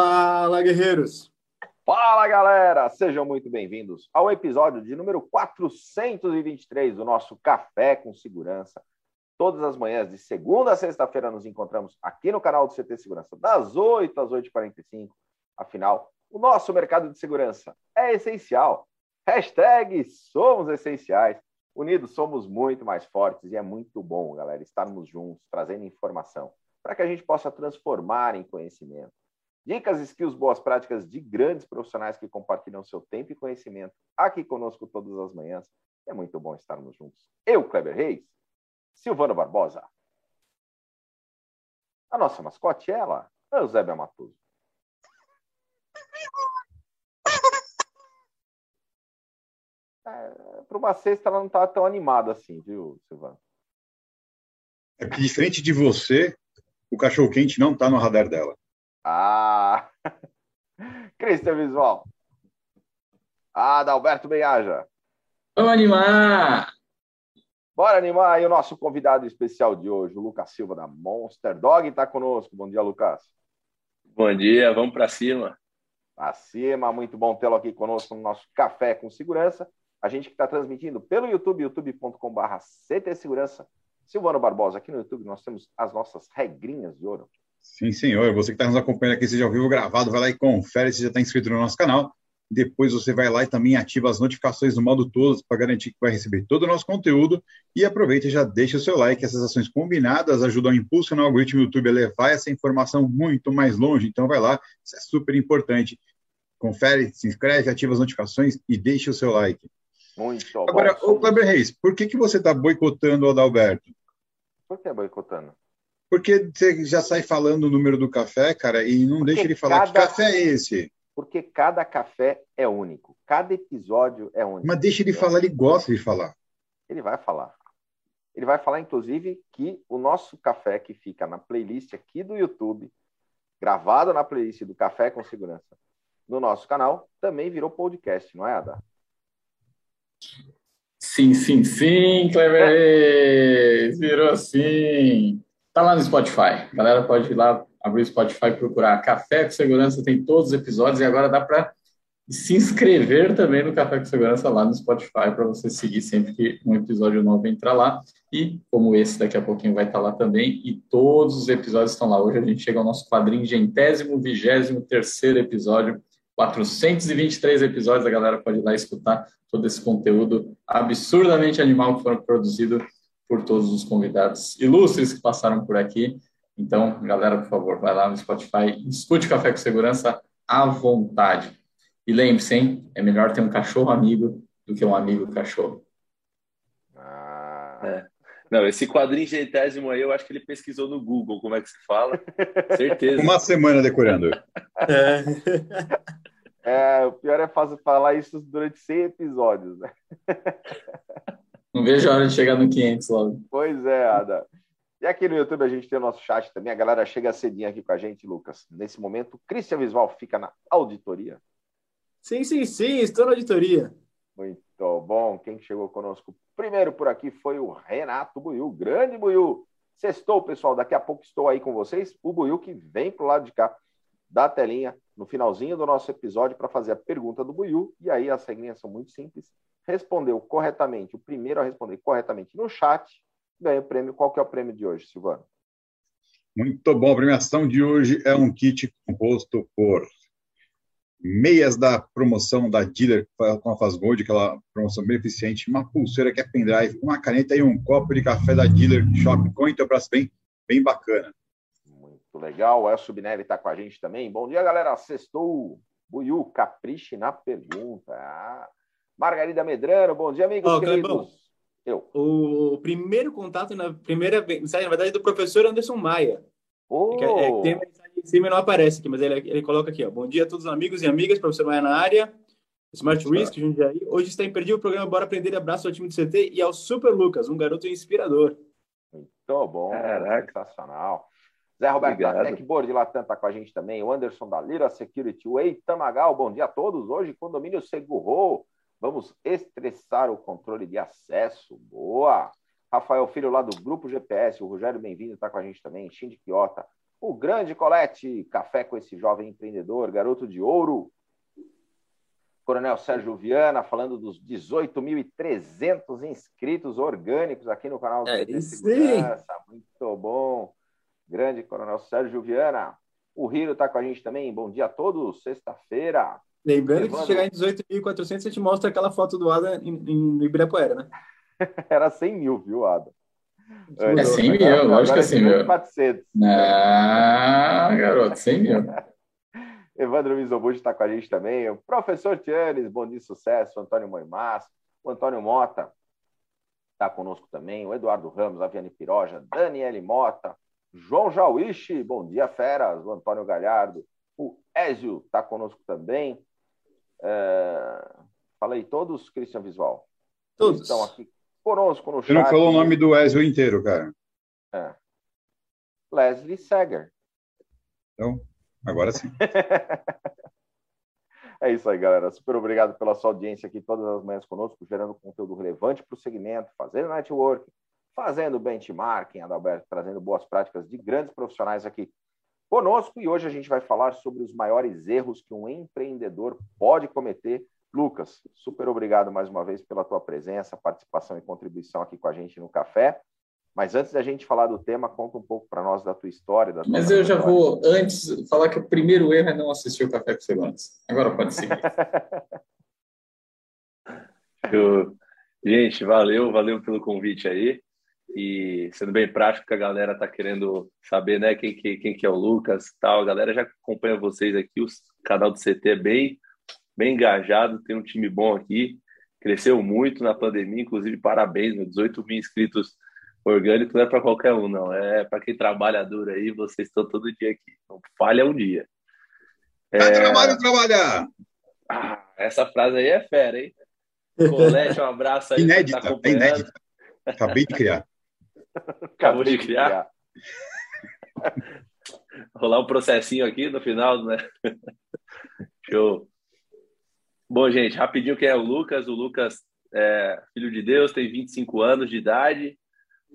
Fala, guerreiros! Fala, galera! Sejam muito bem-vindos ao episódio de número 423 do nosso Café com Segurança. Todas as manhãs, de segunda a sexta-feira, nos encontramos aqui no canal do CT Segurança, das 8 às 8h45. Afinal, o nosso mercado de segurança é essencial. Hashtag somos essenciais. Unidos somos muito mais fortes e é muito bom, galera, estarmos juntos, trazendo informação para que a gente possa transformar em conhecimento. Dicas, skills, boas práticas de grandes profissionais que compartilham seu tempo e conhecimento aqui conosco todas as manhãs. É muito bom estarmos juntos. Eu, Kleber Reis, Silvano Barbosa. A nossa mascote, ela, Eusébia Matoso. É, Para uma sexta, ela não está tão animada assim, viu, Silvano? É que, diferente de você, o cachorro-quente não está no radar dela. Ah! Cristian Visual. Ah, Adalberto Benhaja. Vamos animar! Bora animar! E o nosso convidado especial de hoje, o Lucas Silva, da Monster Dog, está conosco. Bom dia, Lucas. Bom dia, vamos para cima. Pra cima, muito bom tê-lo aqui conosco no nosso Café com Segurança. A gente que está transmitindo pelo YouTube, youtube.com.br CT Segurança. Silvano Barbosa, aqui no YouTube nós temos as nossas regrinhas de ouro. Sim, senhor. Você que está nos acompanhando aqui, seja ao vivo gravado, vai lá e confere se já está inscrito no nosso canal. Depois você vai lá e também ativa as notificações no modo todos para garantir que vai receber todo o nosso conteúdo. E aproveita e já deixa o seu like. Essas ações combinadas ajudam a impulsionar o algoritmo do YouTube a levar essa informação muito mais longe. Então vai lá, isso é super importante. Confere, se inscreve, ativa as notificações e deixa o seu like. Muito Agora, bom. ô Kleber Reis, por que, que você está boicotando o Adalberto? Por que boicotando? Porque você já sai falando o número do café, cara, e não Porque deixa ele falar que cada- café é esse. Porque cada café é único. Cada episódio é único. Mas deixa ele falar, ele gosta de falar. Ele vai falar. Ele vai falar, inclusive, que o nosso café que fica na playlist aqui do YouTube, gravado na playlist do Café com Segurança, no nosso canal, também virou podcast, não é, Ada? Sim, sim, sim, Clever Reis! Virou assim! Tá lá no Spotify. A galera pode ir lá, abrir o Spotify e procurar Café com Segurança, tem todos os episódios e agora dá para se inscrever também no Café com Segurança lá no Spotify para você seguir sempre que um episódio novo entrar lá. E como esse daqui a pouquinho vai estar lá também, e todos os episódios estão lá. Hoje a gente chega ao nosso quadringentésimo, vigésimo terceiro episódio, 423 episódios, a galera pode ir lá escutar todo esse conteúdo absurdamente animal que foram produzido por todos os convidados ilustres que passaram por aqui. Então, galera, por favor, vai lá no Spotify, escute Café com Segurança à vontade. E lembre-se, hein, é melhor ter um cachorro amigo do que um amigo cachorro. Ah, É. Não, esse quadringentésimo aí, eu acho que ele pesquisou no Google como é que se fala. Certeza. Uma semana decorando. É, o pior é fazer, falar isso durante 100 episódios, né? Não vejo a hora de chegar no 500 logo. Pois é, Ada. E aqui no YouTube a gente tem o nosso chat também. A galera chega cedinho aqui com a gente, Lucas. Nesse momento, o Christian Visual fica na auditoria. Sim, sim, sim, estou na auditoria. Muito bom. Quem chegou conosco primeiro por aqui foi o Renato Buiu. Grande Buiu. Sextou, pessoal. Daqui a pouco estou aí com vocês. O Buiu que vem pro lado de cá da telinha no finalzinho do nosso episódio para fazer a pergunta do Buiu. E aí as regrinhas são muito simples. Respondeu corretamente, o primeiro a responder corretamente no chat, ganha o prêmio. Qual que é o prêmio de hoje, Silvano? Muito bom. A premiação de hoje é um kit composto por meias da promoção da Dealer com a Faz Gold, aquela promoção bem eficiente, uma pulseira que é pendrive, uma caneta e um copo de café da Dealer Shop com Intelbras bem, bem bacana. Muito legal. O Elcio Binelli está com a gente também. Bom dia, galera. Sextou. Buiu, capriche na pergunta. Ah. Margarida Medrano, bom dia, amigos Ó, queridos. Eu. O primeiro contato na primeira mensagem, na verdade, é do professor Anderson Maia. Oh, É que- é que tem mensagem em cima e não aparece aqui, mas ele, ele coloca aqui, ó. Bom dia a todos os amigos e amigas, professor Maia na área. Smart Risk, Jundiaí. Hoje está imperdível o programa Bora Aprender. Abraço ao time do CT e ao Super Lucas, um garoto inspirador. Muito bom, Caraca. sensacional. Zé Roberto Obrigado. da Techboard de Latam está com a gente também. O Anderson da Lira Security. O Eitan Magal, bom dia a todos. Hoje, condomínio Segurro. Vamos estressar o controle de acesso. Boa! Rafael Filho lá do Grupo GPS. O Rogério Bem-vindo está com a gente também. Shindy Quiota. o grande Colete, café com esse jovem empreendedor, garoto de ouro. Coronel Sérgio Viana falando dos 18.300 inscritos orgânicos aqui no canal do É. Segurança. Muito bom. Grande Coronel Sérgio Viana. O Hiro está com a gente também. Bom dia a todos. Sexta-feira. Lembrando que se chegar em 18.400, a gente mostra aquela foto do Adam em, em, Ibirapuera, né? Era 100 mil, viu, Adam? É 100 mil, Agora- lógico que é agora 100 mil. 400. Ah, garoto, 100 mil. Evandro Mizobuchi está com a gente também. O professor Tianes, bom dia, sucesso. O Antônio Moimas, o Antônio Mota está conosco também. O Eduardo Ramos, a Viane Piroja, Daniele Mota, João Jauichi, bom dia, feras. O Antônio Galhardo, o Ézio está conosco também. É, Falei todos, Christian Visual. Todos. Estão aqui conosco no Você não chat. falou o nome do Ezio inteiro, cara. É. Leslie Seger. Então, agora sim. É isso aí, galera. Super obrigado pela sua audiência aqui todas as manhãs conosco, gerando conteúdo relevante para o segmento, fazendo network, fazendo benchmarking, Adalberto, trazendo boas práticas de grandes profissionais aqui conosco. E hoje a gente vai falar sobre os maiores erros que um empreendedor pode cometer. Lucas, super obrigado mais uma vez pela tua presença, participação e contribuição aqui com a gente no café. Mas antes da gente falar do tema, conta um pouco para nós da tua história. Da tua Mas eu já vou, antes, falar que o primeiro erro é não assistir o Café com Segurança. Agora pode seguir. Eu- Gente, valeu, valeu pelo convite aí. E sendo bem prático, a galera tá querendo saber, né, quem que, quem que é o Lucas e tal. A galera já acompanha vocês aqui, o canal do CT é bem, bem engajado, tem um time bom aqui. Cresceu muito na pandemia, inclusive parabéns, meu, 18 mil inscritos orgânicos não é para qualquer um, não. É para quem trabalha duro aí, vocês estão todo dia aqui. Não falha um dia. É, trabalho trabalhar! ah, essa frase aí é fera, hein? Colete, um abraço aí. quem Inédita, tá inédita. Acabei de criar. Acabou de criar. rolar um processinho aqui no final, né? Show. Bom, gente, rapidinho quem é o Lucas. O Lucas é filho de Deus, tem 25 anos de idade,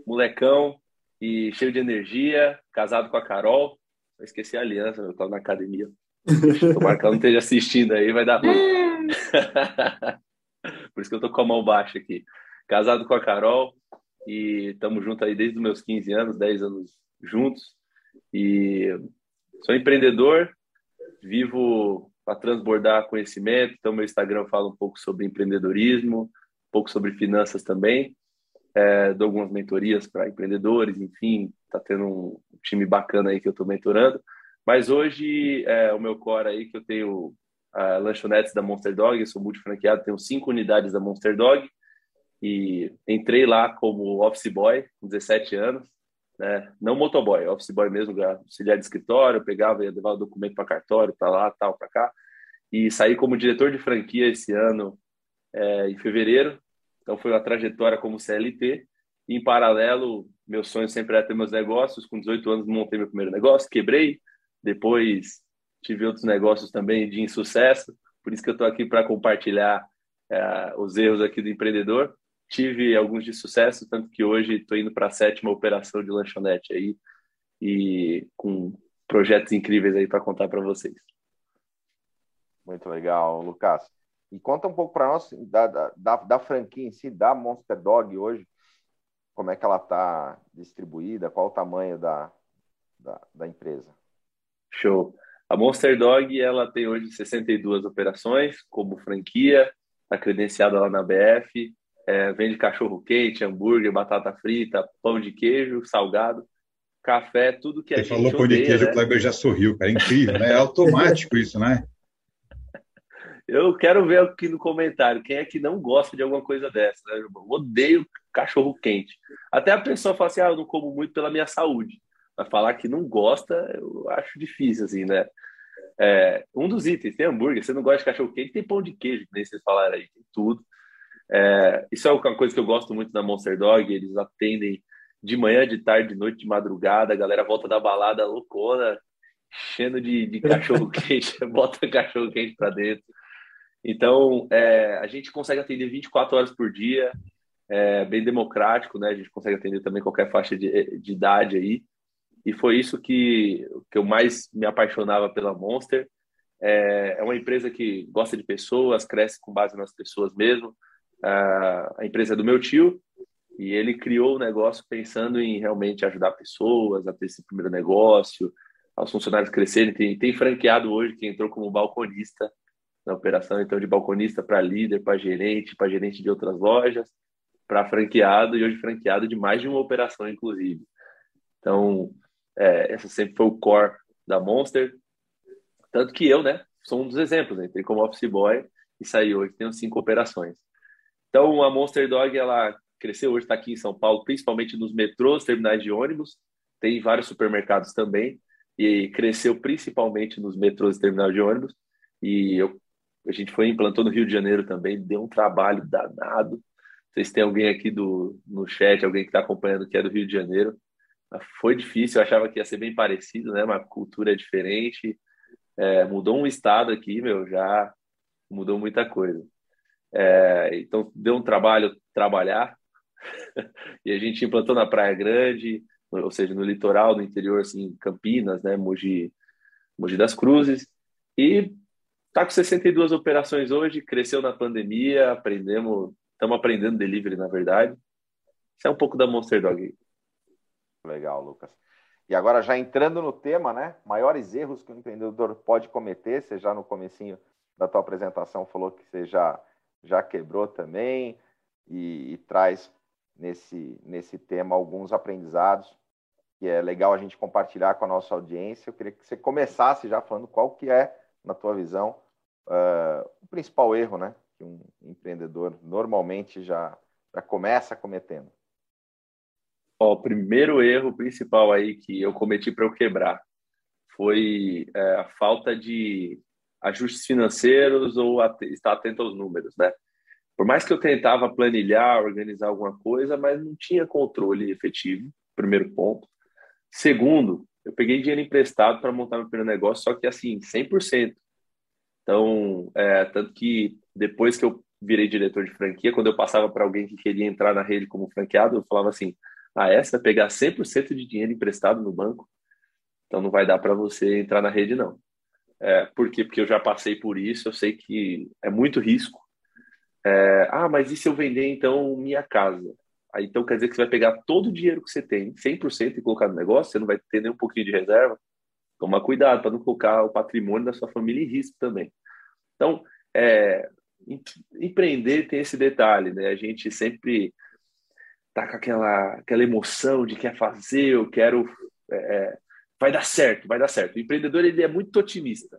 molecão e cheio de energia, casado com a Carol. Eu esqueci a aliança, eu tava na academia. Que ela não esteja assistindo aí, vai dar ruim. Por isso que eu tô com a mão baixa aqui. Casado com a Carol e estamos juntos aí desde os meus 15 anos, 10 anos juntos. E sou empreendedor, vivo para transbordar conhecimento. Então, meu Instagram fala um pouco sobre empreendedorismo, um pouco sobre finanças também. É, dou algumas mentorias para empreendedores, enfim, está tendo um time bacana aí que eu estou mentorando. Mas hoje, é, o meu core aí, que eu tenho a lanchonetes da Monster Dog, eu sou multifranqueado, tenho cinco unidades da Monster Dog e entrei lá como office boy, com 17 anos, né? não motoboy, office boy mesmo, auxiliar de escritório, pegava e o documento para cartório, para lá, tal, para cá, e saí como diretor de franquia esse ano, é, em fevereiro, então foi uma trajetória como CLT, e em paralelo, meu sonho sempre era ter meus negócios, com 18 anos montei meu primeiro negócio, quebrei, depois tive outros negócios também de insucesso, por isso que eu estou aqui para compartilhar é, os erros aqui do empreendedor. Tive alguns de sucesso, tanto que hoje estou indo para a sétima operação de lanchonete aí e com projetos incríveis aí para contar para vocês. Muito legal, Lucas. E conta um pouco para nós da, da, da franquia em si, da Monster Dog hoje, como é que ela está distribuída, qual o tamanho da, da, da empresa? Show. A Monster Dog ela tem hoje 62 operações como franquia, está credenciada lá na BF, é, vende cachorro quente, hambúrguer, batata frita, pão de queijo, salgado, café, tudo que a Você gente falou pão de odeia, queijo, né? o Kleber já sorriu, cara. É incrível, né? É automático isso, né? Eu quero ver aqui no comentário quem é que não gosta de alguma coisa dessa. Né? Eu odeio cachorro quente. Até a pessoa fala assim: ah, eu não como muito pela minha saúde. Mas falar que não gosta, eu acho difícil, assim, né? É, um dos itens, tem hambúrguer, você não gosta de cachorro quente, tem pão de queijo, que nem vocês falaram aí, tem tudo. É, isso é uma coisa que eu gosto muito da Monster Dog, eles atendem de manhã, de tarde, de noite, de madrugada, a galera volta da balada loucona, enchendo de, de cachorro quente, bota cachorro quente para dentro. Então, é, a gente consegue atender 24 horas por dia, é bem democrático, né? A gente consegue atender também qualquer faixa de, de idade aí. e foi isso que, que eu mais me apaixonava pela Monster. É, é uma empresa que gosta de pessoas, cresce com base nas pessoas mesmo. A, empresa é do meu tio, e ele criou o negócio pensando em realmente ajudar pessoas a ter esse primeiro negócio, aos funcionários crescerem. Tem, tem franqueado hoje que entrou como balconista na operação, então de balconista para líder, para gerente, para gerente de outras lojas, para franqueado e hoje franqueado de mais de uma operação, inclusive. Então, é, essa sempre foi o core da Monster. Tanto que eu, né, sou um dos exemplos. Né? Entrei como office boy e saí hoje, tenho cinco operações. Então, a Monster Dog, ela cresceu hoje, está aqui em São Paulo, principalmente nos metrôs, terminais de ônibus, tem vários supermercados também, e cresceu principalmente nos metrôs e terminais de ônibus. E eu, a gente foi implantou no Rio de Janeiro também, deu um trabalho danado. Sei se tem alguém aqui do, no chat, alguém que está acompanhando que é do Rio de Janeiro. Foi difícil, eu achava que ia ser bem parecido, né? Uma cultura diferente. É, mudou um estado aqui, meu, já mudou muita coisa. É, então, deu um trabalho trabalhar, e a gente implantou na Praia Grande, ou seja, no litoral, no interior, assim, Campinas, né, Mogi, Mogi das Cruzes, e tá com 62 operações hoje, cresceu na pandemia, aprendemos, estamos aprendendo delivery, na verdade. Isso é um pouco da Monster Dog. Legal, Lucas. E agora já entrando no tema, né? Maiores erros que o empreendedor pode cometer, você já no comecinho da tua apresentação falou que você já, já quebrou também e, e traz nesse, nesse tema alguns aprendizados que é legal a gente compartilhar com a nossa audiência. Eu queria que você começasse já falando qual que é, na tua visão, uh, o principal erro né, que um empreendedor normalmente já, já começa cometendo. O primeiro erro principal aí que eu cometi para eu quebrar foi é, a falta de ajustes financeiros ou estar atento aos números, né? Por mais que eu tentava planilhar, organizar alguma coisa, mas não tinha controle efetivo, primeiro ponto. Segundo, eu peguei dinheiro emprestado para montar meu primeiro negócio, só que assim, 100%. Então, é, tanto que depois que eu virei diretor de franquia, quando eu passava para alguém que queria entrar na rede como franqueado, eu falava assim: ah, essa vai pegar 100% de dinheiro emprestado no banco, então não vai dar para você entrar na rede, não. É, por quê? Porque eu já passei por isso, eu sei que é muito risco, é, ah, mas e se eu vender então minha casa? Aí então quer dizer que você vai pegar todo o dinheiro que você tem, 100% e colocar no negócio, você não vai ter nem um pouquinho de reserva. Toma cuidado para não colocar o patrimônio da sua família em risco também. Então, é, empreender tem esse detalhe, né? A gente sempre tá com aquela, aquela emoção de quer fazer, eu quero, é, é vai dar certo, vai dar certo. O empreendedor ele é muito otimista,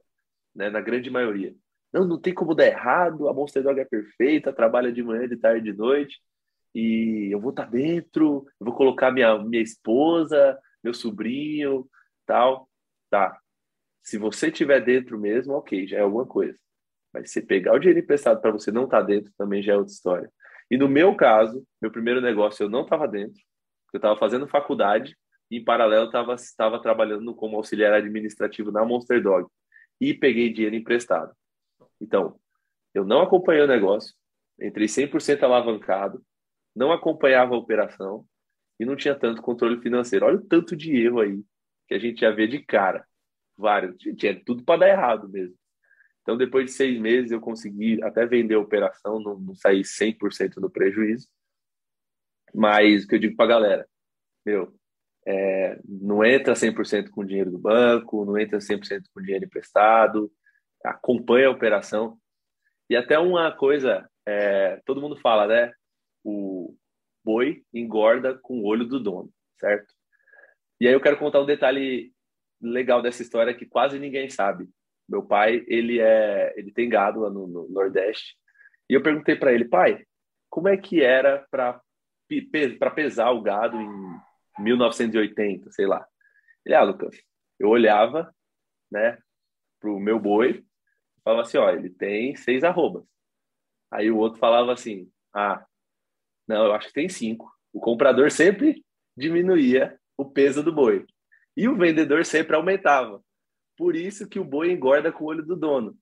né? Na grande maioria. Não, não tem como dar errado, a Monster Dog é perfeita, trabalha de manhã, de tarde, de noite, e eu vou estar tá dentro, eu vou colocar minha, minha esposa, meu sobrinho, tal. Tá. Se você estiver dentro mesmo, ok, já é alguma coisa. Mas se pegar o dinheiro emprestado para você não estar tá dentro, também já é outra história. E no meu caso, meu primeiro negócio eu não estava dentro, eu estava fazendo faculdade em paralelo estava trabalhando como auxiliar administrativo na Monster Dog e peguei dinheiro emprestado. Então, eu não acompanhei o negócio, entrei 100% alavancado, não acompanhava a operação e não tinha tanto controle financeiro. Olha o tanto de erro aí que a gente já vê de cara. Vários. Tinha tudo para dar errado mesmo. Então, depois de seis meses, eu consegui até vender a operação, não, não saí 100% no prejuízo. Mas o que eu digo para a galera, meu, é, não entra 100% com dinheiro do banco, não entra 100% com dinheiro emprestado, acompanha a operação. E até uma coisa, é, todo mundo fala, né? O boi engorda com o olho do dono, certo? E aí eu quero contar um detalhe legal dessa história que quase ninguém sabe. Meu pai, ele é, ele tem gado lá no, no Nordeste. E eu perguntei para ele, pai, como é que era para para pesar o gado em 1980, sei lá. Ele, ah, Lucas, eu olhava, né, pro meu boi falava assim, ó, ele tem seis arrobas. Aí o outro falava assim, ah, não, eu acho que tem cinco. O comprador sempre diminuía o peso do boi. E o vendedor sempre aumentava. Por isso que o boi engorda com o olho do dono.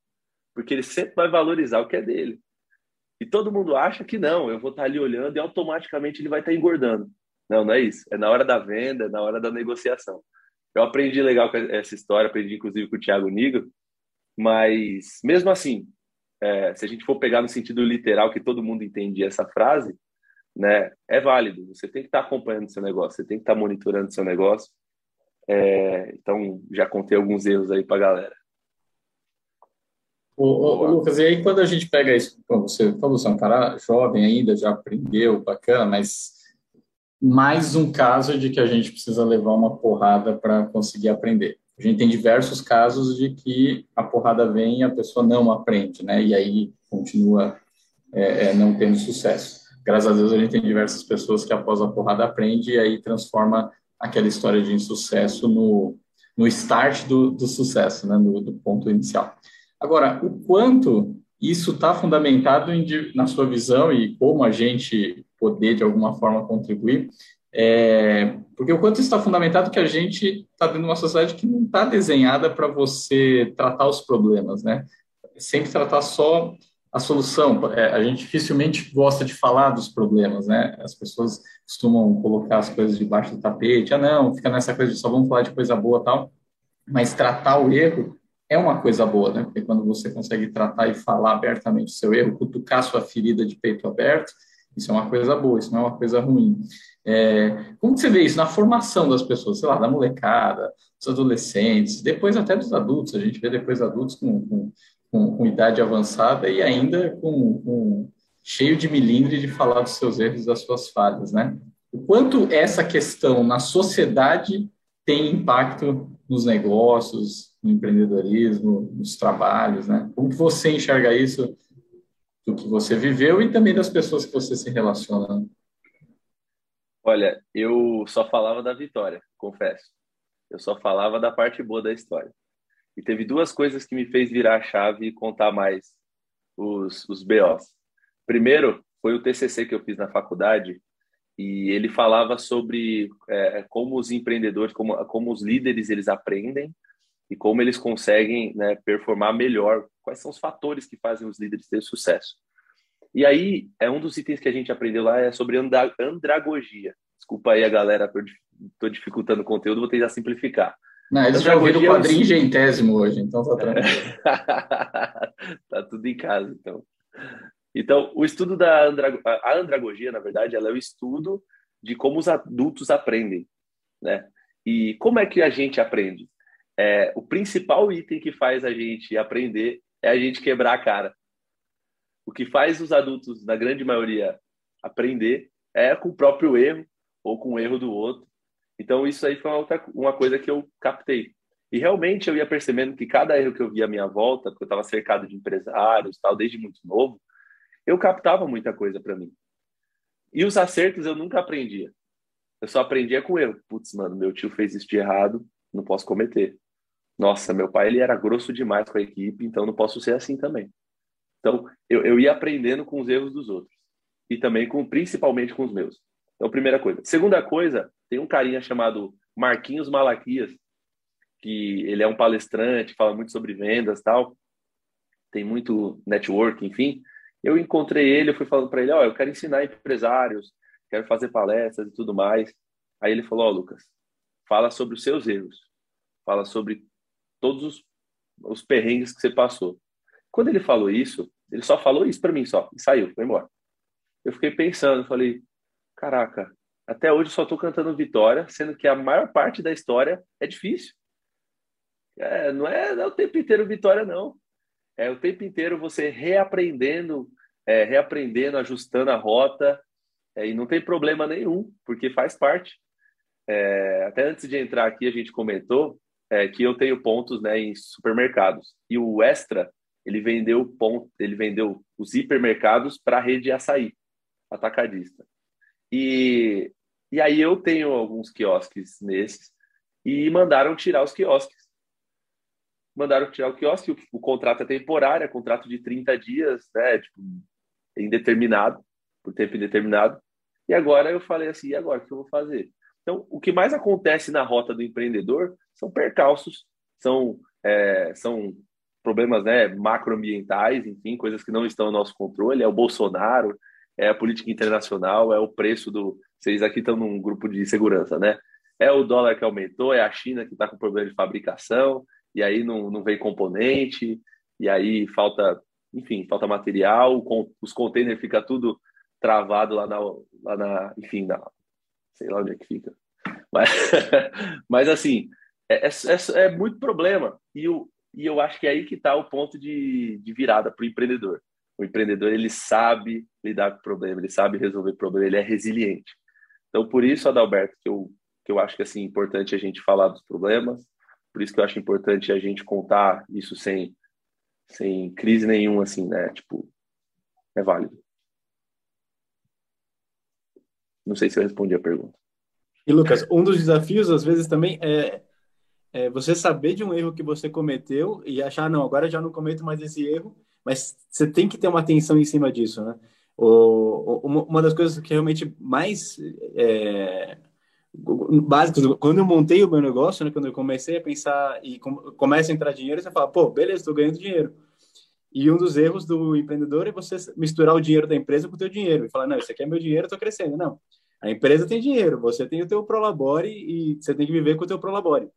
Porque ele sempre vai valorizar o que é dele. E todo mundo acha que não, eu vou estar ali olhando e automaticamente ele vai estar engordando. Não, não é isso. É na hora da venda, é na hora da negociação. eu aprendi legal com essa história, aprendi inclusive com o Thiago Nigro, mas mesmo assim, é, se a gente for pegar no sentido literal que todo mundo entende essa frase, né, é válido. Você tem que estar acompanhando seu negócio, você tem que estar monitorando seu negócio. É, então, já contei alguns erros aí para a galera. Ô, ô, Lucas, e aí quando a gente pega isso, você falou, você é um cara jovem ainda, já aprendeu, bacana, mas mais um caso de que a gente precisa levar uma porrada para conseguir aprender. A gente tem diversos casos de que a porrada vem e a pessoa não aprende, né? E aí continua é, é, não tendo sucesso. Graças a Deus a gente tem diversas pessoas que após a porrada aprende e aí transforma aquela história de insucesso no, no start do, do sucesso, né? No, do ponto inicial. Agora, o quanto isso está fundamentado em, na sua visão e como a gente poder, de alguma forma, contribuir. É, porque o quanto está fundamentado que a gente está dentro de uma sociedade que não está desenhada para você tratar os problemas, né? Sempre tratar só a solução. É, a gente dificilmente gosta de falar dos problemas, né? As pessoas costumam colocar as coisas debaixo do tapete. Ah, não, fica nessa coisa de só vamos falar de coisa boa tal. Mas tratar o erro é uma coisa boa, né? Porque quando você consegue tratar e falar abertamente o seu erro, cutucar sua ferida de peito aberto, isso é uma coisa boa, isso não é uma coisa ruim. É, como você vê isso na formação das pessoas, sei lá, da molecada, dos adolescentes, depois até dos adultos, a gente vê depois adultos com, com, com, com idade avançada e ainda com, cheio de milindre de falar dos seus erros, das suas falhas, né? O quanto essa questão na sociedade tem impacto nos negócios, no empreendedorismo, nos trabalhos, né? Como que você enxerga isso do que você viveu e também das pessoas que você se relaciona. Olha, eu só falava da vitória, confesso. Eu só falava da parte boa da história. E teve duas coisas que me fez virar a chave e contar mais os, os BOs. Primeiro, foi o TCC que eu fiz na faculdade e ele falava sobre é, como os empreendedores, como, como os líderes, eles aprendem e como eles conseguem né, performar melhor, quais são os fatores que fazem os líderes ter sucesso. E aí, é um dos itens que a gente aprendeu lá é sobre andragogia. Desculpa aí a galera, estou dificultando o conteúdo, vou tentar simplificar. Não, eles já ouviram o quadrinho gentésimo hoje, então tá tranquilo. tá tudo em casa, então. Então, o estudo da andragogia, a andragogia, na verdade, ela é o estudo de como os adultos aprendem, né? E como é que a gente aprende? é, o principal item que faz a gente aprender é a gente quebrar a cara. O que faz os adultos, na grande maioria, aprender é com o próprio erro ou com o erro do outro. Então, isso aí foi uma, outra, uma coisa que eu captei. E realmente eu ia percebendo que cada erro que eu via à minha volta, porque eu estava cercado de empresários, tal, desde muito novo, eu captava muita coisa para mim. E os acertos eu nunca aprendia. Eu só aprendia com erro. Putz, mano, meu tio fez isso de errado, não posso cometer. Nossa, meu pai ele era grosso demais com a equipe, então não posso ser assim também. Então, eu, eu ia aprendendo com os erros dos outros e também com principalmente com os meus. Então, primeira coisa. Segunda coisa, tem um carinha chamado Marquinhos Malaquias, que ele é um palestrante, fala muito sobre vendas, tal. Tem muito network, enfim. Eu encontrei ele, eu fui falando para ele, ó, oh, eu quero ensinar empresários, quero fazer palestras e tudo mais. Aí ele falou, ó, oh, Lucas, fala sobre os seus erros, fala sobre todos os, os perrengues que você passou. Quando ele falou isso, ele só falou isso para mim só e saiu, foi embora. Eu fiquei pensando, falei, caraca, até hoje só estou cantando vitória, sendo que a maior parte da história é difícil. É, não, é, não é o tempo inteiro vitória, não. É o tempo inteiro você reaprendendo, é, reaprendendo, ajustando a rota, é, e não tem problema nenhum, porque faz parte. É, até antes de entrar aqui, a gente comentou é, que eu tenho pontos né, em supermercados. E o Extra, ele vendeu ponto, ele vendeu os hipermercados para a rede açaí, atacadista. E, e aí eu tenho alguns quiosques nesses e mandaram tirar os quiosques. Mandaram tirar o quiosque, o, o contrato é temporário, é contrato de 30 dias, né, tipo, indeterminado, por tempo indeterminado. E agora eu falei assim, e agora o que eu vou fazer? Então, o que mais acontece na rota do empreendedor são percalços, são, é, são problemas né, macroambientais, enfim, coisas que não estão no nosso controle. É o Bolsonaro, é a política internacional, é o preço do. Vocês aqui estão num grupo de segurança, né? é o dólar que aumentou, é a China que está com problema de fabricação, e aí não, não vem componente, e aí falta, enfim, falta material, os containers fica tudo travado lá na, lá na enfim, na, sei lá onde é que fica. Mas, mas assim, é, é, é, é muito problema. E, e eu acho que é aí que está o ponto de, de virada para o empreendedor. O empreendedor, ele sabe lidar com problema, ele sabe resolver problema, ele é resiliente. Então, por isso, Adalberto, que eu, que eu acho que assim, é importante a gente falar dos problemas, por isso que eu acho importante a gente contar isso sem, sem crise nenhuma, assim, né? Tipo, é válido. Não sei se eu respondi a pergunta. E, Lucas, um dos desafios, às vezes, também é, é você saber de um erro que você cometeu e achar, não, agora já não cometo mais esse erro, mas você tem que ter uma atenção em cima disso, né? O, uma das coisas que realmente mais é, básicas, quando eu montei o meu negócio, né, quando eu comecei a pensar e com, começa a entrar dinheiro, você fala, pô, beleza, estou ganhando dinheiro. E um dos erros do empreendedor é você misturar o dinheiro da empresa com o teu dinheiro e falar, não, isso aqui é meu dinheiro, estou crescendo. Não, a empresa tem dinheiro, você tem o teu Prolabore e você tem que viver com o teu Prolabore.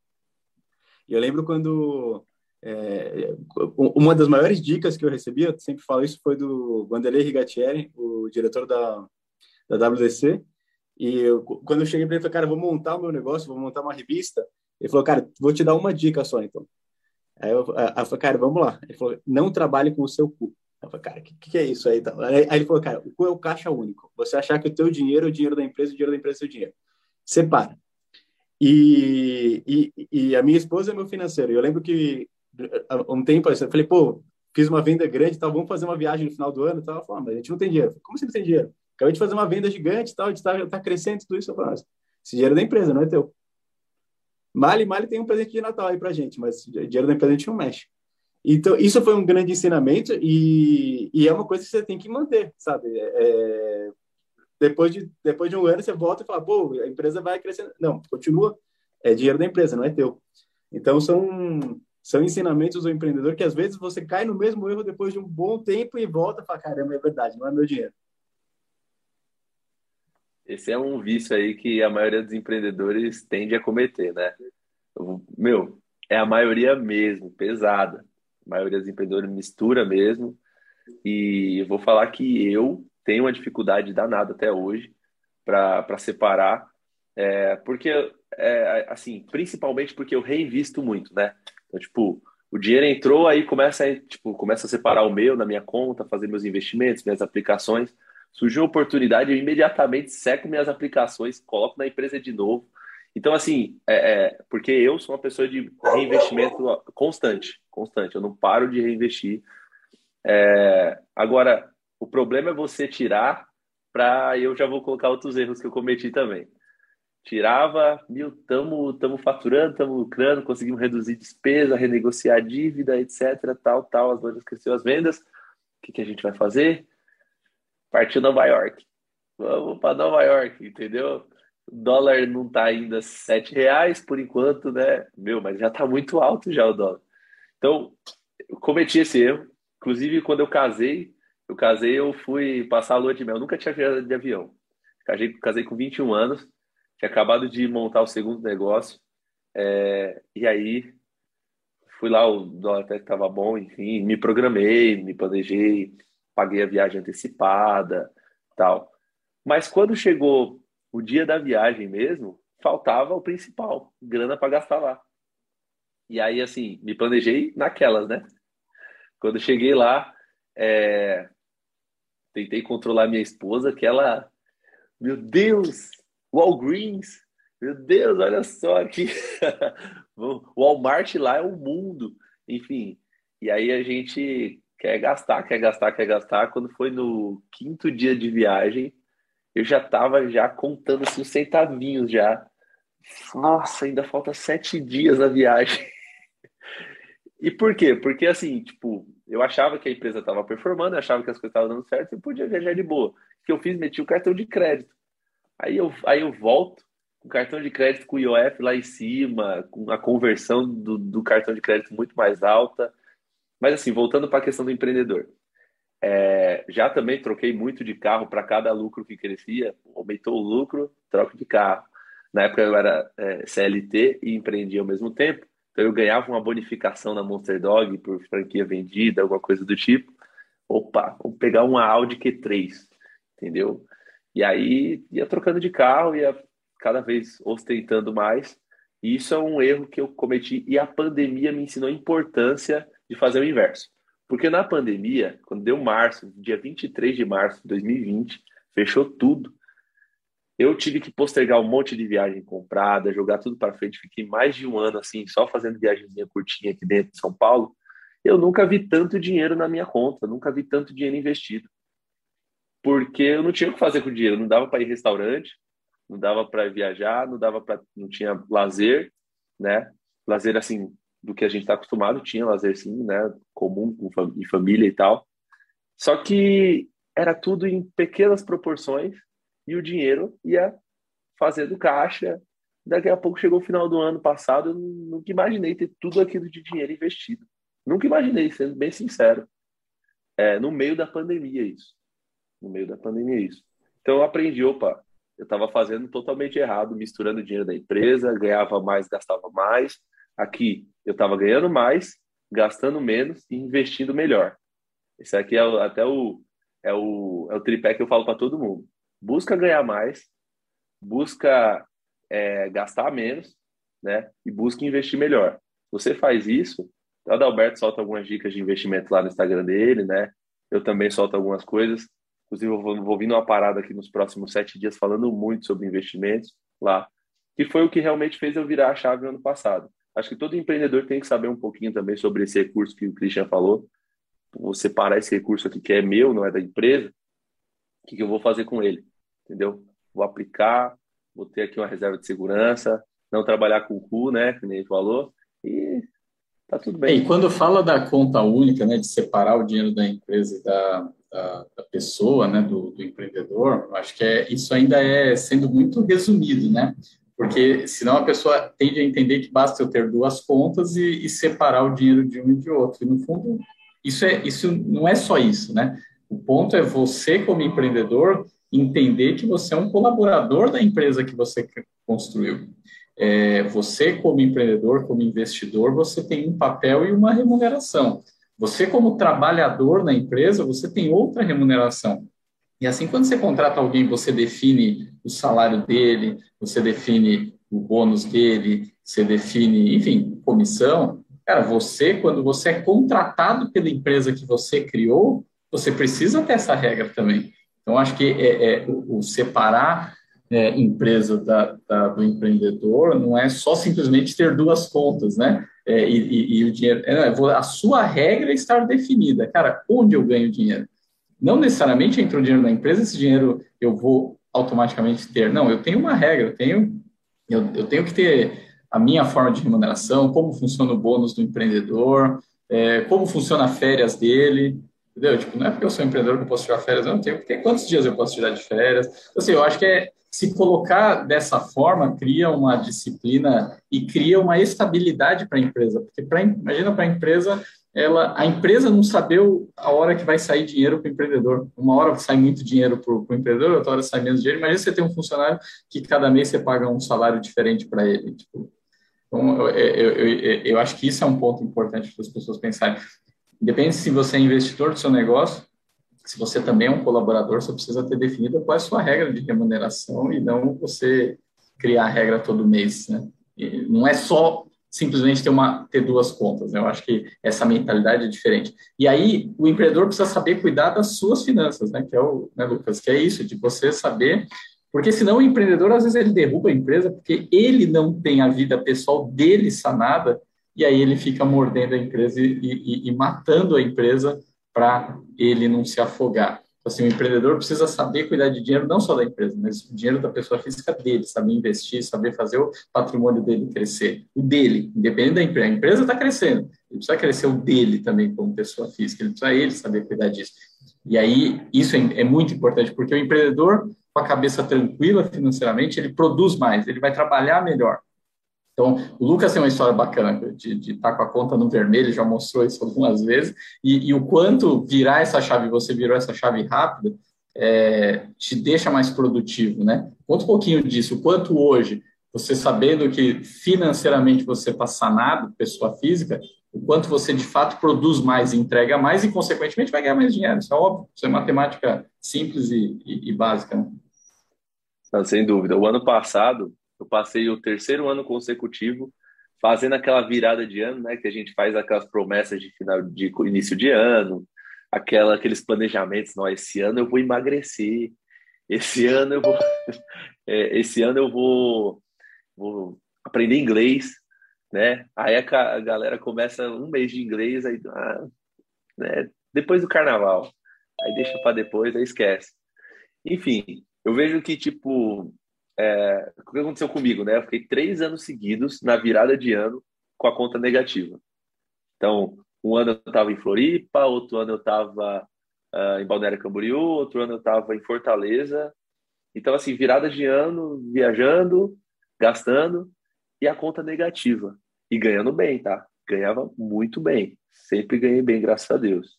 Eu lembro quando é, uma das maiores dicas que eu recebi, eu sempre falo isso, foi do Vanderlei Rigatieri, o diretor da, da WDC. E eu, quando eu cheguei para ele, falei, cara, vou montar o meu negócio, vou montar uma revista. Ele falou, cara, vou te dar uma dica só, então. Aí eu, eu falei, cara, vamos lá. Ele falou, não trabalhe com o seu cu. Eu falei, cara, o que, que é isso aí? Aí ele falou, cara, o cu é o caixa único. Você achar que o teu dinheiro é o dinheiro da empresa, o dinheiro da empresa é o seu dinheiro. Separa. E, e, e a minha esposa é meu financeiro. Eu lembro que um tempo, eu falei, pô, fiz uma venda grande, tal, vamos fazer uma viagem no final do ano, tal. Falei, ah, mas a gente não tem dinheiro. Como você não tem dinheiro? Acabei de fazer uma venda gigante, tal, a gente está tá crescendo tudo isso. Eu falei, esse dinheiro é da empresa, não é teu. Mali, Mali tem um presente de Natal aí pra gente, mas dinheiro da empresa a gente não mexe. Então, isso foi um grande ensinamento e, e é uma coisa que você tem que manter, sabe? É, depois, de, depois de um ano, você volta e fala, pô, a empresa vai crescendo. Não, continua, é dinheiro da empresa, não é teu. Então, são são ensinamentos do empreendedor que às vezes você cai no mesmo erro depois de um bom tempo e volta e fala, caramba, é verdade, não é meu dinheiro. Esse é um vício aí que a maioria dos empreendedores tende a cometer, né? Meu, é a maioria mesmo, pesada. A maioria dos empreendedores mistura mesmo. E eu vou falar que eu tenho uma dificuldade danada até hoje para separar, é, porque, é, assim, principalmente porque eu reinvisto muito, né? Então, tipo, o dinheiro entrou, aí começa a, tipo, começa a separar o meu na minha conta, fazer meus investimentos, minhas aplicações. Surgiu a oportunidade, eu imediatamente seco minhas aplicações, coloco na empresa de novo. Então, assim, é, é, porque eu sou uma pessoa de reinvestimento constante, constante. Eu não paro de reinvestir. É, agora, o problema é você tirar para eu já vou colocar outros erros que eu cometi também tirava, mil, estamos tamo faturando, estamos lucrando, conseguimos reduzir despesa, renegociar dívida, etc, tal, tal, as lojas cresceu as vendas, o que, que a gente vai fazer? Partiu Nova York. Vamos para Nova York, entendeu? O dólar não está ainda sete reais por enquanto, né? Meu, mas já está muito alto já o dólar. Então, eu cometi esse erro. Inclusive, quando eu casei, eu casei, eu fui passar a lua de mel. Eu nunca tinha viajado de avião. Casei, casei com 21 anos tinha acabado de montar o segundo negócio, é, e aí fui lá, o dólar até estava bom, enfim, me programei, me planejei, paguei a viagem antecipada, tal. Mas quando chegou o dia da viagem mesmo, faltava o principal, grana para gastar lá. E aí, assim, me planejei naquelas, né? Quando cheguei lá, é... tentei controlar minha esposa, que ela, meu Deus, Walgreens, meu Deus, olha só aqui. Walmart lá é o mundo. Enfim, e aí a gente quer gastar, quer gastar, quer gastar. Quando foi no quinto dia de viagem, eu já estava já contando assim, os centavinhos já. Nossa, ainda falta sete dias na viagem. E por quê? Porque assim, tipo, eu achava que a empresa estava performando, eu achava que as coisas estavam dando certo e podia viajar de boa. O que eu fiz? Meti o cartão de crédito. Aí eu, aí eu volto com cartão de crédito com o IOF lá em cima, com a conversão do, do cartão de crédito muito mais alta. Mas assim, voltando para a questão do empreendedor. É, já também troquei muito de carro para cada lucro que crescia, aumentou o lucro, troco de carro. Na época eu era é, CLT e empreendia ao mesmo tempo, então eu ganhava uma bonificação na Monster Dog por franquia vendida, alguma coisa do tipo. Opa, vamos pegar uma Audi Q3, entendeu? E aí ia trocando de carro, ia cada vez ostentando mais. E isso é um erro que eu cometi e a pandemia me ensinou a importância de fazer o inverso. Porque na pandemia, quando deu março, dia 23 de março de 2020, fechou tudo. Eu tive que postergar um monte de viagem comprada, jogar tudo para frente. Fiquei mais de um ano assim, só fazendo viagemzinha curtinha aqui dentro de São Paulo. Eu nunca vi tanto dinheiro na minha conta, nunca vi tanto dinheiro investido. Porque eu não tinha o que fazer com o dinheiro, não dava para ir restaurante, não dava para viajar, não dava para não tinha lazer, né? Lazer assim do que a gente está acostumado, tinha lazer sim, né? Comum com fam família e tal. Só que era tudo em pequenas proporções e o dinheiro ia fazendo caixa. Daqui a pouco chegou o final do ano passado, eu nunca imaginei ter tudo aquilo de dinheiro investido. Nunca imaginei, sendo bem sincero. É, no meio da pandemia, isso. No meio da pandemia, isso. Então eu aprendi, opa, eu estava fazendo totalmente errado, misturando dinheiro da empresa, ganhava mais, gastava mais. Aqui eu estava ganhando mais, gastando menos e investindo melhor. Esse aqui é até o, é o, é o tripé que eu falo para todo mundo. Busca ganhar mais, busca é, gastar menos, né? E busca investir melhor. Você faz isso, o Adalberto solta algumas dicas de investimento lá no Instagram dele, né? Eu também solto algumas coisas. Inclusive, eu vou, vou vir numa parada aqui nos próximos sete dias falando muito sobre investimentos lá, que foi o que realmente fez eu virar a chave no ano passado. Acho que todo empreendedor tem que saber um pouquinho também sobre esse recurso que o Christian falou. Vou separar esse recurso aqui que é meu, não é da empresa. O que, que eu vou fazer com ele? Entendeu? Vou aplicar, vou ter aqui uma reserva de segurança, não trabalhar com o cu, né? Que nem ele falou. E tá tudo bem. E quando fala da conta única, né, de separar o dinheiro da empresa e da, da, da pessoa, né, do, do empreendedor, acho que é, isso ainda é sendo muito resumido, né? Porque senão a pessoa tende a entender que basta eu ter duas contas e, e separar o dinheiro de um e de outro. E no fundo, isso é isso não é só isso, né? O ponto é você como empreendedor entender que você é um colaborador da empresa que você construiu. É, você como empreendedor, como investidor, você tem um papel e uma remuneração. Você, como trabalhador na empresa, você tem outra remuneração. E assim, quando você contrata alguém, você define o salário dele, você define o bônus dele, você define, enfim, comissão. Cara, você, quando você é contratado pela empresa que você criou, você precisa ter essa regra também. Então, acho que é, é o, o, separar é, empresa da, da, do empreendedor não é só simplesmente ter duas contas, né? é, e, e, e, o dinheiro. É, a sua regra é estar definida. Cara, onde eu ganho dinheiro? Não necessariamente entra o dinheiro na empresa, esse dinheiro eu vou automaticamente ter. Não, eu tenho uma regra, eu tenho, eu, eu tenho que ter a minha forma de remuneração, como funciona o bônus do empreendedor, é, como funciona as férias dele, entendeu? Tipo, não é porque eu sou empreendedor que eu posso tirar férias, não, tenho porque quantos dias eu posso tirar de férias. Então, assim, eu acho que é, se colocar dessa forma, cria uma disciplina e cria uma estabilidade para a empresa. Porque, pra, imagina para a empresa, ela, a empresa não saber a hora que vai sair dinheiro para o empreendedor. Uma hora sai muito dinheiro para o empreendedor, outra hora sai menos dinheiro. Imagina você ter um funcionário que cada mês você paga um salário diferente para ele. Tipo, então, eu, eu, eu, eu, acho que isso é um ponto importante para as pessoas pensarem. Independente se você é investidor do seu negócio, se você também é um colaborador, você precisa ter definido qual é a sua regra de remuneração e não você criar a regra todo mês, né? E não é só simplesmente ter uma ter duas contas, né? Eu acho que essa mentalidade é diferente. E aí o empreendedor precisa saber cuidar das suas finanças, né? Que é o, né, Lucas, que é isso de você saber, porque senão o empreendedor às vezes ele derruba a empresa porque ele não tem a vida pessoal dele sanada e aí ele fica mordendo a empresa e, e, e matando a empresa para ele não se afogar. Então, assim, o empreendedor precisa saber cuidar de dinheiro não só da empresa, mas o dinheiro da pessoa física dele, saber investir, saber fazer o patrimônio dele crescer. O dele, independente da empresa. A empresa está crescendo, ele precisa crescer o dele também como pessoa física, ele precisa ele saber cuidar disso. E aí, isso é, é muito importante, porque o empreendedor, com a cabeça tranquila financeiramente, ele produz mais, ele vai trabalhar melhor. Então, o Lucas tem uma história bacana de estar tá com a conta no vermelho, já mostrou isso algumas vezes, e, e o quanto virar essa chave, você virou essa chave rápida, é, te deixa mais produtivo, né? Conta um pouquinho disso, o quanto hoje você sabendo que financeiramente você está sanado, pessoa física, o quanto você de fato produz mais, entrega mais e, consequentemente, vai ganhar mais dinheiro. Isso é óbvio. Isso é matemática simples e, e, e básica. Né? Não, sem dúvida. O ano passado, eu passei o terceiro ano consecutivo fazendo aquela virada de ano, né? Que a gente faz aquelas promessas de final de início de ano, aquela, aqueles planejamentos. Não, esse ano eu vou emagrecer. Esse ano eu vou, é, esse ano eu vou, vou aprender inglês, né? Aí a, a, galera começa um mês de inglês, aí, ah, né? Depois do carnaval, aí deixa para depois, aí esquece. Enfim, eu vejo que tipo é, o que aconteceu comigo, né? Eu fiquei três anos seguidos na virada de ano com a conta negativa. Então, um ano eu estava em Floripa, outro ano eu estava uh, ah, em Balneário Camboriú, outro ano eu estava em Fortaleza. Então, assim, virada de ano, viajando, gastando e a conta negativa. E ganhando bem, tá? Ganhava muito bem. Sempre ganhei bem, graças a Deus.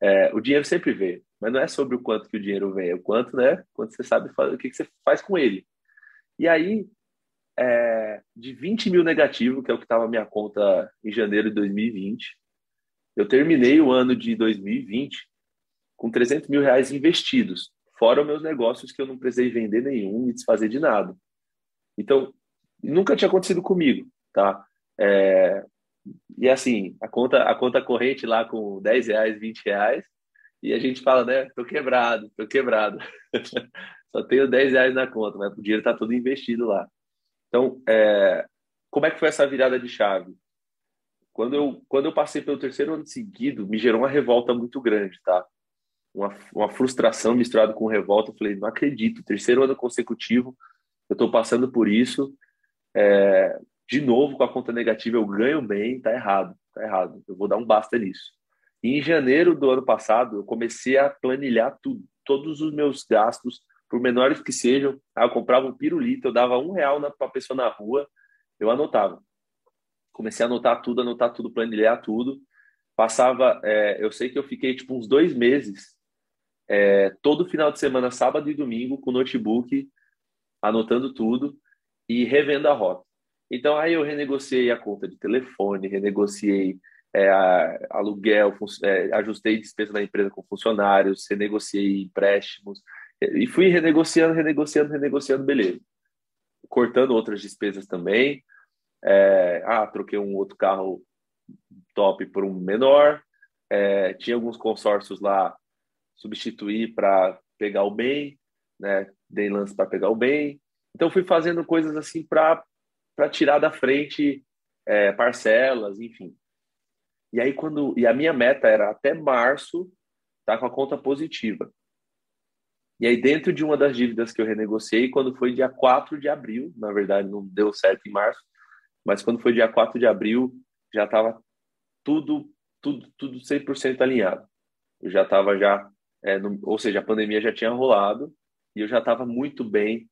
É, o dinheiro sempre veio, mas não é sobre o quanto que o dinheiro vem, é o quanto, né? Quanto você sabe o que, que você faz com ele. E aí, é, de 20 mil negativo, que é o que estava a minha conta em janeiro de 2020, eu terminei o ano de 2020 com 300 mil reais investidos, fora meus negócios que eu não precisei vender nenhum e desfazer de nada. Então, nunca tinha acontecido comigo, tá? É, e assim, a conta, a conta corrente lá com 10 reais, 20 reais, e a gente fala, né? Tô quebrado, tô quebrado. Só tenho 10 reais na conta, mas o dinheiro tá todo investido lá. Então, é, como é que foi essa virada de chave? Quando eu, quando eu passei pelo terceiro ano seguido, me gerou uma revolta muito grande, tá? Uma, uma frustração misturada com revolta. Eu falei, não acredito, terceiro ano consecutivo, eu estou passando por isso. É, de novo, com a conta negativa, eu ganho bem, tá errado, tá errado. Eu vou dar um basta nisso. Em janeiro do ano passado, eu comecei a planilhar tudo, todos os meus gastos, por menores que sejam. eu comprava um pirulito, eu dava um real para a pessoa na rua, eu anotava comecei a anotar tudo, anotar tudo, planilhar tudo. Passava, é, eu sei que eu fiquei tipo uns dois meses, é, todo final de semana, sábado e domingo, com notebook, anotando tudo e revendo a rota. Então aí eu renegociei a conta de telefone, renegociei é, aluguel, é, ajustei despesa da empresa com funcionários, renegociei empréstimos e fui renegociando, renegociando, renegociando, beleza. Cortando outras despesas também, é, ah, troquei um outro carro top por um menor. É, tinha alguns consórcios lá, substituir para pegar o bem, né? Dei lance para pegar o bem. Então fui fazendo coisas assim para para tirar da frente é, parcelas, enfim. E aí quando e a minha meta era até março tá com a conta positiva. E aí dentro de uma das dívidas que eu renegociei, quando foi dia 4 de abril, na verdade não deu certo em março, mas quando foi dia 4 de abril, já estava tudo, tudo, tudo 100% alinhado. Eu já estava já, é, no, ou seja, a pandemia já tinha rolado e eu já estava muito bem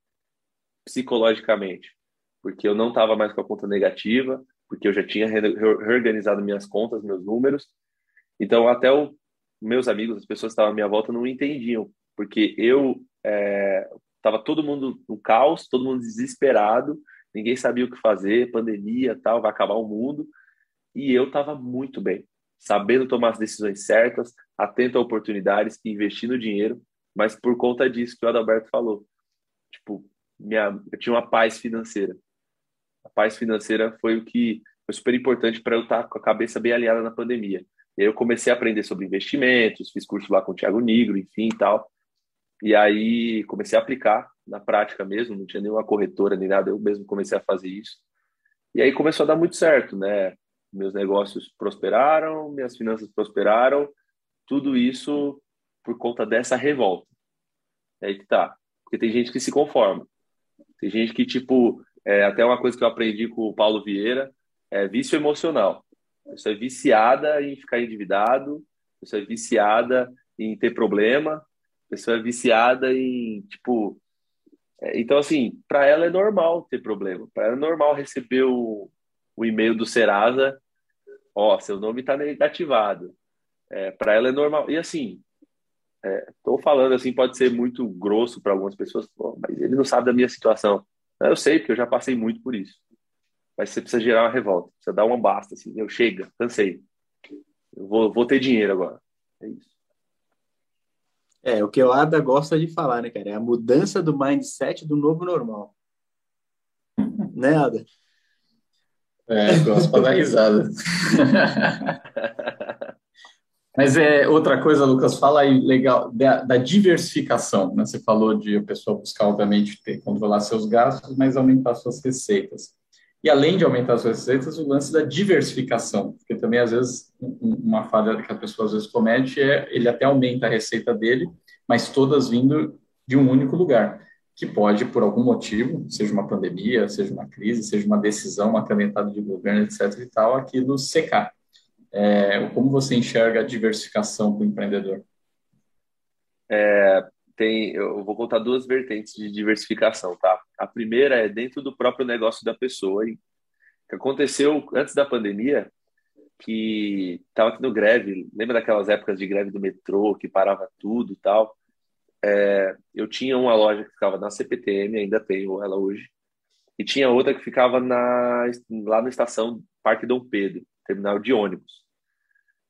psicologicamente, porque eu não estava mais com a conta negativa, porque eu já tinha reorganizado minhas contas, meus números. Então, até os meus amigos, as pessoas que estavam à minha volta, não entendiam, porque eu estava é, todo mundo no caos, todo mundo desesperado, ninguém sabia o que fazer, pandemia, tal, vai acabar o mundo. E eu estava muito bem, sabendo tomar as decisões certas, atento a oportunidades, investindo dinheiro, mas por conta disso que o Adalberto falou. Tipo, minha, eu tinha uma paz financeira. A paz financeira foi o que foi super importante para eu estar tá com a cabeça bem alinhada na pandemia. E aí eu comecei a aprender sobre investimentos, fiz curso lá com o Thiago Nigro, enfim e tal. E aí comecei a aplicar na prática mesmo, não tinha nenhuma corretora nem nada, eu mesmo comecei a fazer isso. E aí começou a dar muito certo, né? Meus negócios prosperaram, minhas finanças prosperaram, tudo isso por conta dessa revolta. É aí que tá. Porque tem gente que se conforma. Tem gente que, tipo, é, até uma coisa que eu aprendi com o Paulo Vieira, é vício emocional. Você é viciada em ficar endividado, você é viciada em ter problema, pessoa é viciada em, tipo. É, então, assim, para ela é normal ter problema. Para ela é normal receber o, o e-mail do Serasa: Ó, oh, seu nome está negativado. É, para ela é normal. E, assim, estou é, falando assim, pode ser muito grosso para algumas pessoas, mas ele não sabe da minha situação. Eu sei, porque eu já passei muito por isso. Mas você precisa gerar uma revolta. Precisa dar uma basta, assim. Eu chega, cansei. Eu vou, vou ter dinheiro agora. É isso. É, o que o Ada gosta de falar, né, cara? É a mudança do mindset do novo normal. né, Ada? É, gosto para dar risada. Mas é outra coisa, Lucas, fala aí legal da, da diversificação. Né? Você falou de a pessoa buscar, obviamente, ter, controlar seus gastos, mas aumentar suas receitas. E além de aumentar suas receitas, o lance da diversificação, porque também às vezes uma falha que a pessoa às vezes comete é ele até aumenta a receita dele, mas todas vindo de um único lugar, que pode por algum motivo, seja uma pandemia, seja uma crise, seja uma decisão, uma canetada de governo, etc. e tal, aquilo secar. É, como você enxerga a diversificação para o empreendedor? É, tem, eu vou contar duas vertentes de diversificação, tá? A primeira é dentro do próprio negócio da pessoa. E que aconteceu antes da pandemia, que estava tendo greve. Lembra daquelas épocas de greve do metrô que parava tudo e tal? É, eu tinha uma loja que ficava na CPTM, ainda tenho ela hoje, e tinha outra que ficava na, lá na estação Parque Dom Pedro, terminal de ônibus.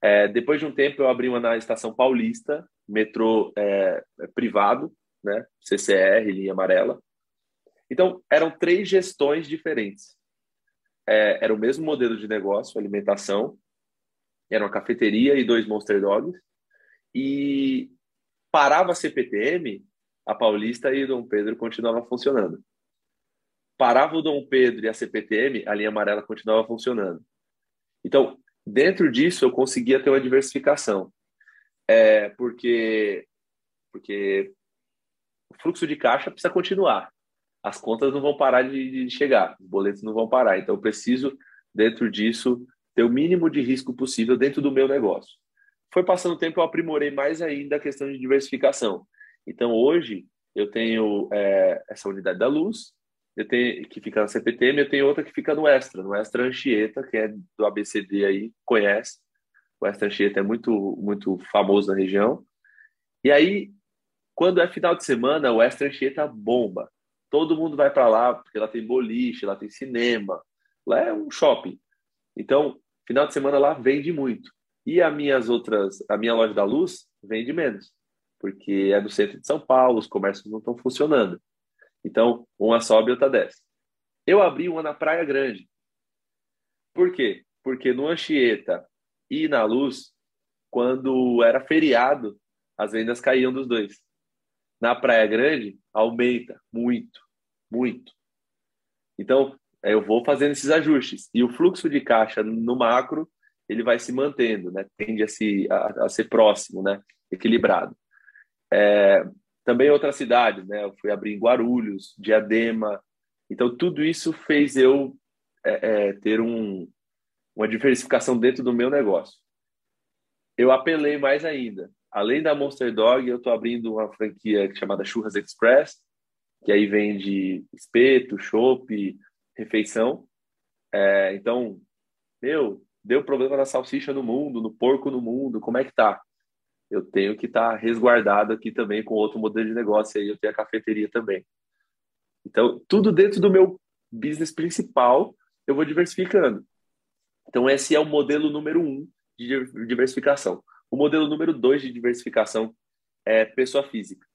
É, depois de um tempo, eu abri uma na estação Paulista, metrô é, é privado, né? CCR, linha amarela. Então, eram três gestões diferentes. É, era o mesmo modelo de negócio, alimentação, era uma cafeteria e dois Monster Dogs, e parava a CPTM, a Paulista e o Dom Pedro continuava funcionando. Parava o Dom Pedro e a CPTM, a linha amarela continuava funcionando. Então, dentro disso, eu conseguia ter uma diversificação é porque, porque o fluxo de caixa precisa continuar. As contas não vão parar de, de chegar, os boletos não vão parar. Então, eu preciso, dentro disso, ter o mínimo de risco possível dentro do meu negócio. Foi passando o tempo, eu aprimorei mais ainda a questão de diversificação. Então, hoje, eu tenho é, essa unidade da luz, eu tenho, que fica na CPTM, eu tenho outra que fica no Extra, no Extra Anchieta, que é do ABCD aí, conhece. O Western Anchieta é muito, muito famoso na região. E aí, quando é final de semana, o Western Anchieta bomba. Todo mundo vai para lá, porque lá tem boliche, lá tem cinema, lá é um shopping. Então, final de semana lá vende muito. E as minhas outras, a minha loja da luz vende menos, porque é do centro de São Paulo, os comércios não estão funcionando. Então, uma sobe e outra desce. Eu abri uma na Praia Grande. Por quê? Porque no Anchieta e na Luz, quando era feriado, as vendas caíam dos dois. Na Praia Grande, aumenta muito, muito. Então, eu vou fazendo esses ajustes. E o fluxo de caixa no macro, ele vai se mantendo, né? Tende a, se, a, a ser próximo, né? Equilibrado. É, também outras cidades, né? Eu fui abrir em Guarulhos, Diadema. Então, tudo isso fez eu é, é, ter um, uma diversificação dentro do meu negócio. Eu apelei mais ainda. Além da Monster Dog, eu estou abrindo uma franquia chamada Churras Express, que aí vende espeto, chopp, refeição. É, então, meu, deu problema na salsicha no mundo, no porco no mundo, como é que tá? Eu tenho que estar tá resguardado aqui também com outro modelo de negócio, aí eu tenho a cafeteria também. Então, tudo dentro do meu business principal, eu vou diversificando. Então, esse é o modelo número um de diversificação. O modelo número dois de diversificação é pessoa física.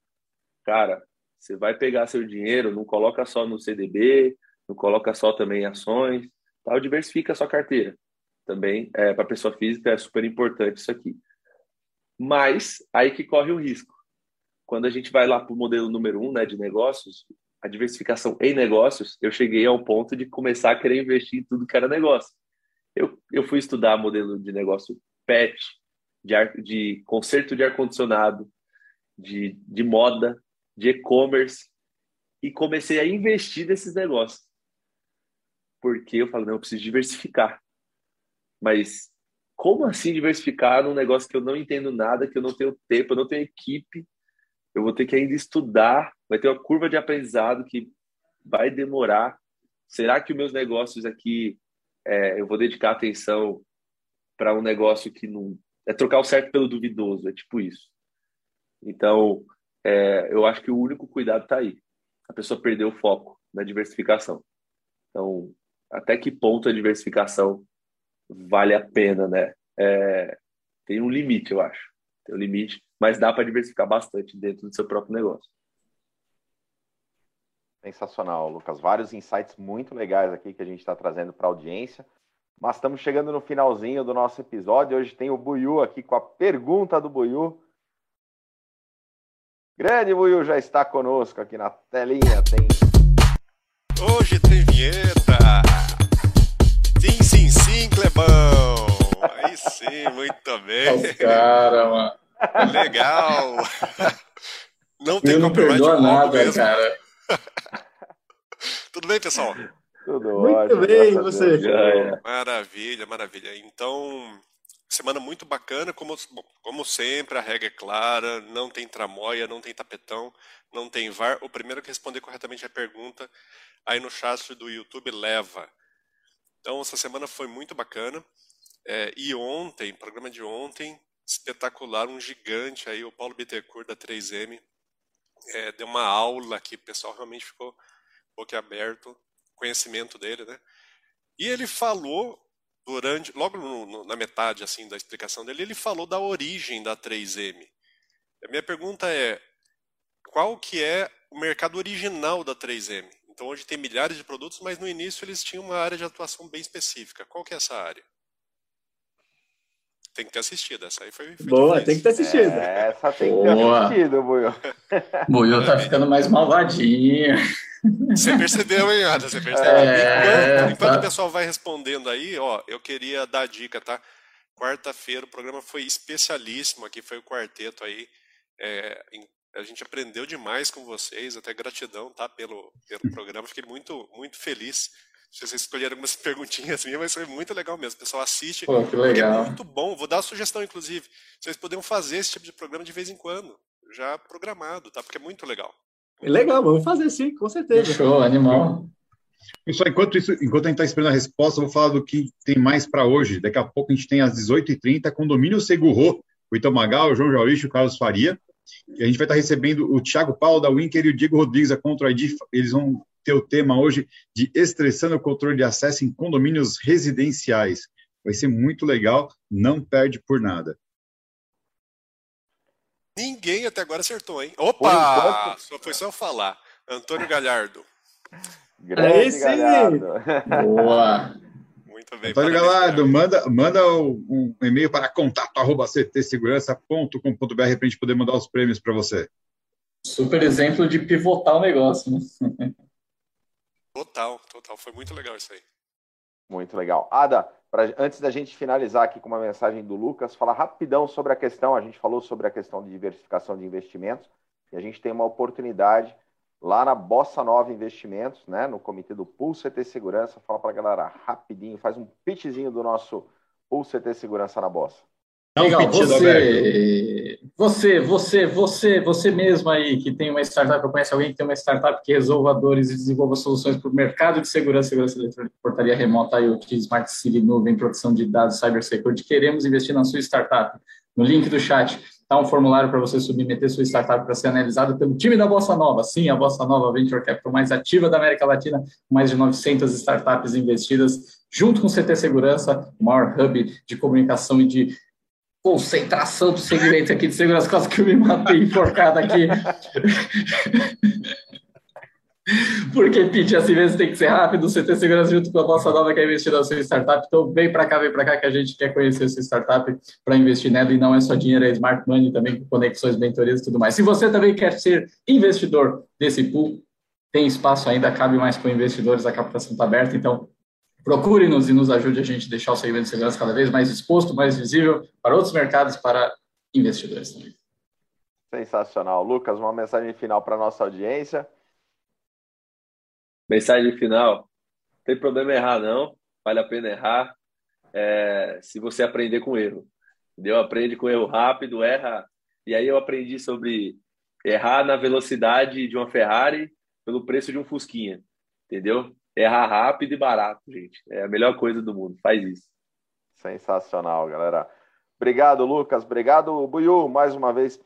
Cara, você vai pegar seu dinheiro, não coloca só no CDB, não coloca só também em ações, tal, diversifica a sua carteira. Também, é, para pessoa física, é super importante isso aqui. Mas, aí que corre o risco. Quando a gente vai lá para o modelo número um né, de negócios, a diversificação em negócios, eu cheguei ao ponto de começar a querer investir em tudo que era negócio. Eu, eu fui estudar modelo de negócio PET, de, ar, de conserto de ar-condicionado, de, de moda, de e-commerce, e comecei a investir nesses negócios. Porque eu falo, não, eu preciso diversificar. Mas como assim diversificar num negócio que eu não entendo nada, que eu não tenho tempo, eu não tenho equipe, eu vou ter que ainda estudar, vai ter uma curva de aprendizado que vai demorar. Será que os meus negócios aqui é, eu vou dedicar atenção para um negócio que não é trocar o certo pelo duvidoso, é tipo isso. Então, é, eu acho que o único cuidado está aí. A pessoa perdeu o foco. na diversificação. Então, até que ponto a diversificação vale a pena, né? É, tem um limite, eu acho. Tem um limite, mas dá para diversificar bastante dentro do seu próprio negócio. Sensacional, Lucas. Vários insights muito legais aqui que a gente está trazendo para a audiência. Mas estamos chegando no finalzinho do nosso episódio. Hoje tem o Buiu aqui com a pergunta do Buiu. Grande Buiu já está conosco aqui na telinha. Tem... Hoje tem vinheta. Clebão. Aí sim, muito bem. Os cara, mano. Legal. Não tem Eu não nada, mesmo. cara. Tudo bem, pessoal? Tudo Muito ótimo. bem, você? Deus. Maravilha, maravilha. Então, semana muito bacana, como, bom, como sempre, a regra é clara, não tem tramóia, não tem tapetão, não tem VAR. O primeiro que responder corretamente a pergunta aí no chat do YouTube leva. Então, essa semana foi muito bacana. É, e ontem, programa de ontem, espetacular, um gigante aí, o Paulo Bittencourt da 3M, é, deu uma aula que o pessoal realmente ficou boquiaberto, conhecimento dele, né? E ele falou durante, logo no, no, na metade assim da explicação dele, ele falou da origem da 3M. A minha pergunta é, qual que é o mercado original da 3M? Então hoje tem milhares de produtos, mas no início eles tinham uma área de atuação bem específica. Qual que é essa área? Tem que ter assistido, essa aí foi, foi Boa, difícil. tem que ter assistido. É, essa tem que ter Boa. assistido, Buiu. Buiu tá ficando mais malvadinho. Você percebeu, hein, Ada? Você percebeu? É, enquanto enquanto tá. o pessoal vai respondendo aí, ó, eu queria dar a dica, tá? Quarta-feira o programa foi especialíssimo aqui, foi o quarteto aí. É, em- a gente aprendeu demais com vocês, até gratidão, tá? Pelo, pelo programa, fiquei muito, muito feliz. Vocês escolheram algumas perguntinhas minhas, mas foi muito legal mesmo. O pessoal assiste, Pô, que é legal. muito bom. Vou dar uma sugestão, inclusive. Vocês poderiam fazer esse tipo de programa de vez em quando, já programado, tá? Porque é muito legal. Legal, vamos fazer sim, com certeza. Show, animal. Pessoal, enquanto, isso, enquanto a gente está esperando a resposta, eu vou falar do que tem mais para hoje. Daqui a pouco a gente tem às 18h30, Condomínio Segurro, o Itão Magal, o João Jaurich e o Carlos Faria. E a gente vai estar recebendo o Thiago Paulo da Winker e o Diego Rodrigues da Control ID. Eles vão ter o tema hoje de estressando o controle de acesso em condomínios residenciais. Vai ser muito legal, não perde por nada. Ninguém até agora acertou, hein? Opa! Só foi só eu falar. Antônio Galhardo. Grande sim. galhardo. Boa. Bem. Antônio Galardo, manda, manda um e-mail para contato.ctsegurança.com.br para a gente poder mandar os prêmios para você. Super exemplo de pivotar o negócio, né? Total, total. Foi muito legal isso aí. Muito legal. Ada, pra- antes da gente finalizar aqui com uma mensagem do Lucas, falar rapidão sobre a questão. A gente falou sobre a questão de diversificação de investimentos e a gente tem uma oportunidade lá na Bossa Nova Investimentos, né, no comitê do Pool CT Segurança. Fala para a galera rapidinho, faz um pitchzinho do nosso Pool CT Segurança na Bossa. Um Legal, você, você, você, você, você mesmo aí que tem uma startup, eu conheço alguém que tem uma startup que resolva dores e desenvolva soluções para o mercado de segurança, segurança eletrônica, portaria remota, IoT, Smart City, nuvem, proteção de dados, cybersecurity. Queremos investir na sua startup. No link do chat está um formulário para você submeter sua startup para ser analisado pelo time da Bossa Nova. Sim, a Bossa Nova Venture Capital mais ativa da América Latina, mais de 900 startups investidas, junto com o CT Segurança, o maior hub de comunicação e de concentração do segmento aqui de segurança, quase que eu me matei enforcado aqui. Porque pitch assim mesmo tem que ser rápido, o CT Segurança junto com a Bossa Nova que é investir na sua startup. Então vem para cá, vem para cá que a gente quer conhecer a sua startup para investir nela e não é só dinheiro, é smart money também com conexões, mentorias e tudo mais. Se você também quer ser investidor desse pool, tem espaço ainda, cabe mais para investidores, a captação está aberta, então procure-nos e nos ajude a gente a deixar o segmento de segurança cada vez mais exposto, mais visível para outros mercados, para investidores também. Sensacional. Lucas, uma mensagem final para nossa audiência. Mensagem final. Não tem problema errar, não. Vale a pena errar. É, se você aprender com erro. Entendeu? Aprende com erro rápido, erra. E aí eu aprendi sobre errar na velocidade de uma Ferrari pelo preço de um Fusquinha. Entendeu? Errar rápido e barato, gente. É a melhor coisa do mundo. Faz isso. Sensacional, galera. Obrigado, Lucas. Obrigado, Buiu, mais uma vez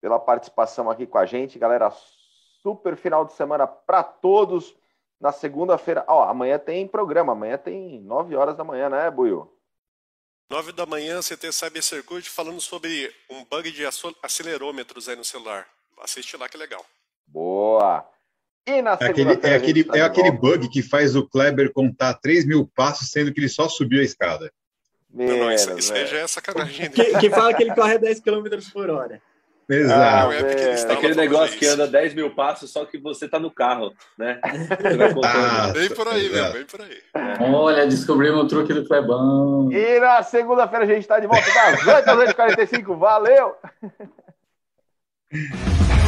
pela participação aqui com a gente. Galera, super final de semana para todos. Na segunda-feira. Ó, amanhã tem programa, amanhã tem 9 horas da manhã, né, Buiu? 9 da manhã, CT Cyber Circuit falando sobre um bug de acelerômetros aí no celular. Assiste lá que é legal. Boa! E na É aquele, é aquele, tá é aquele bug que faz o Kleber contar 3 mil passos, sendo que ele só subiu a escada. Não, não, isso, isso aí já é sacanagem. Que, que fala que ele corre 10 km por hora. Exato. Ah, é É aquele negócio que anda 10 mil passos, só que você tá no carro, né? Ah, Vem por aí, meu, exato. vem por aí. Olha, descobrimos o truque do Clebão. E na segunda-feira a gente está de volta das 8 às 8h45. Valeu!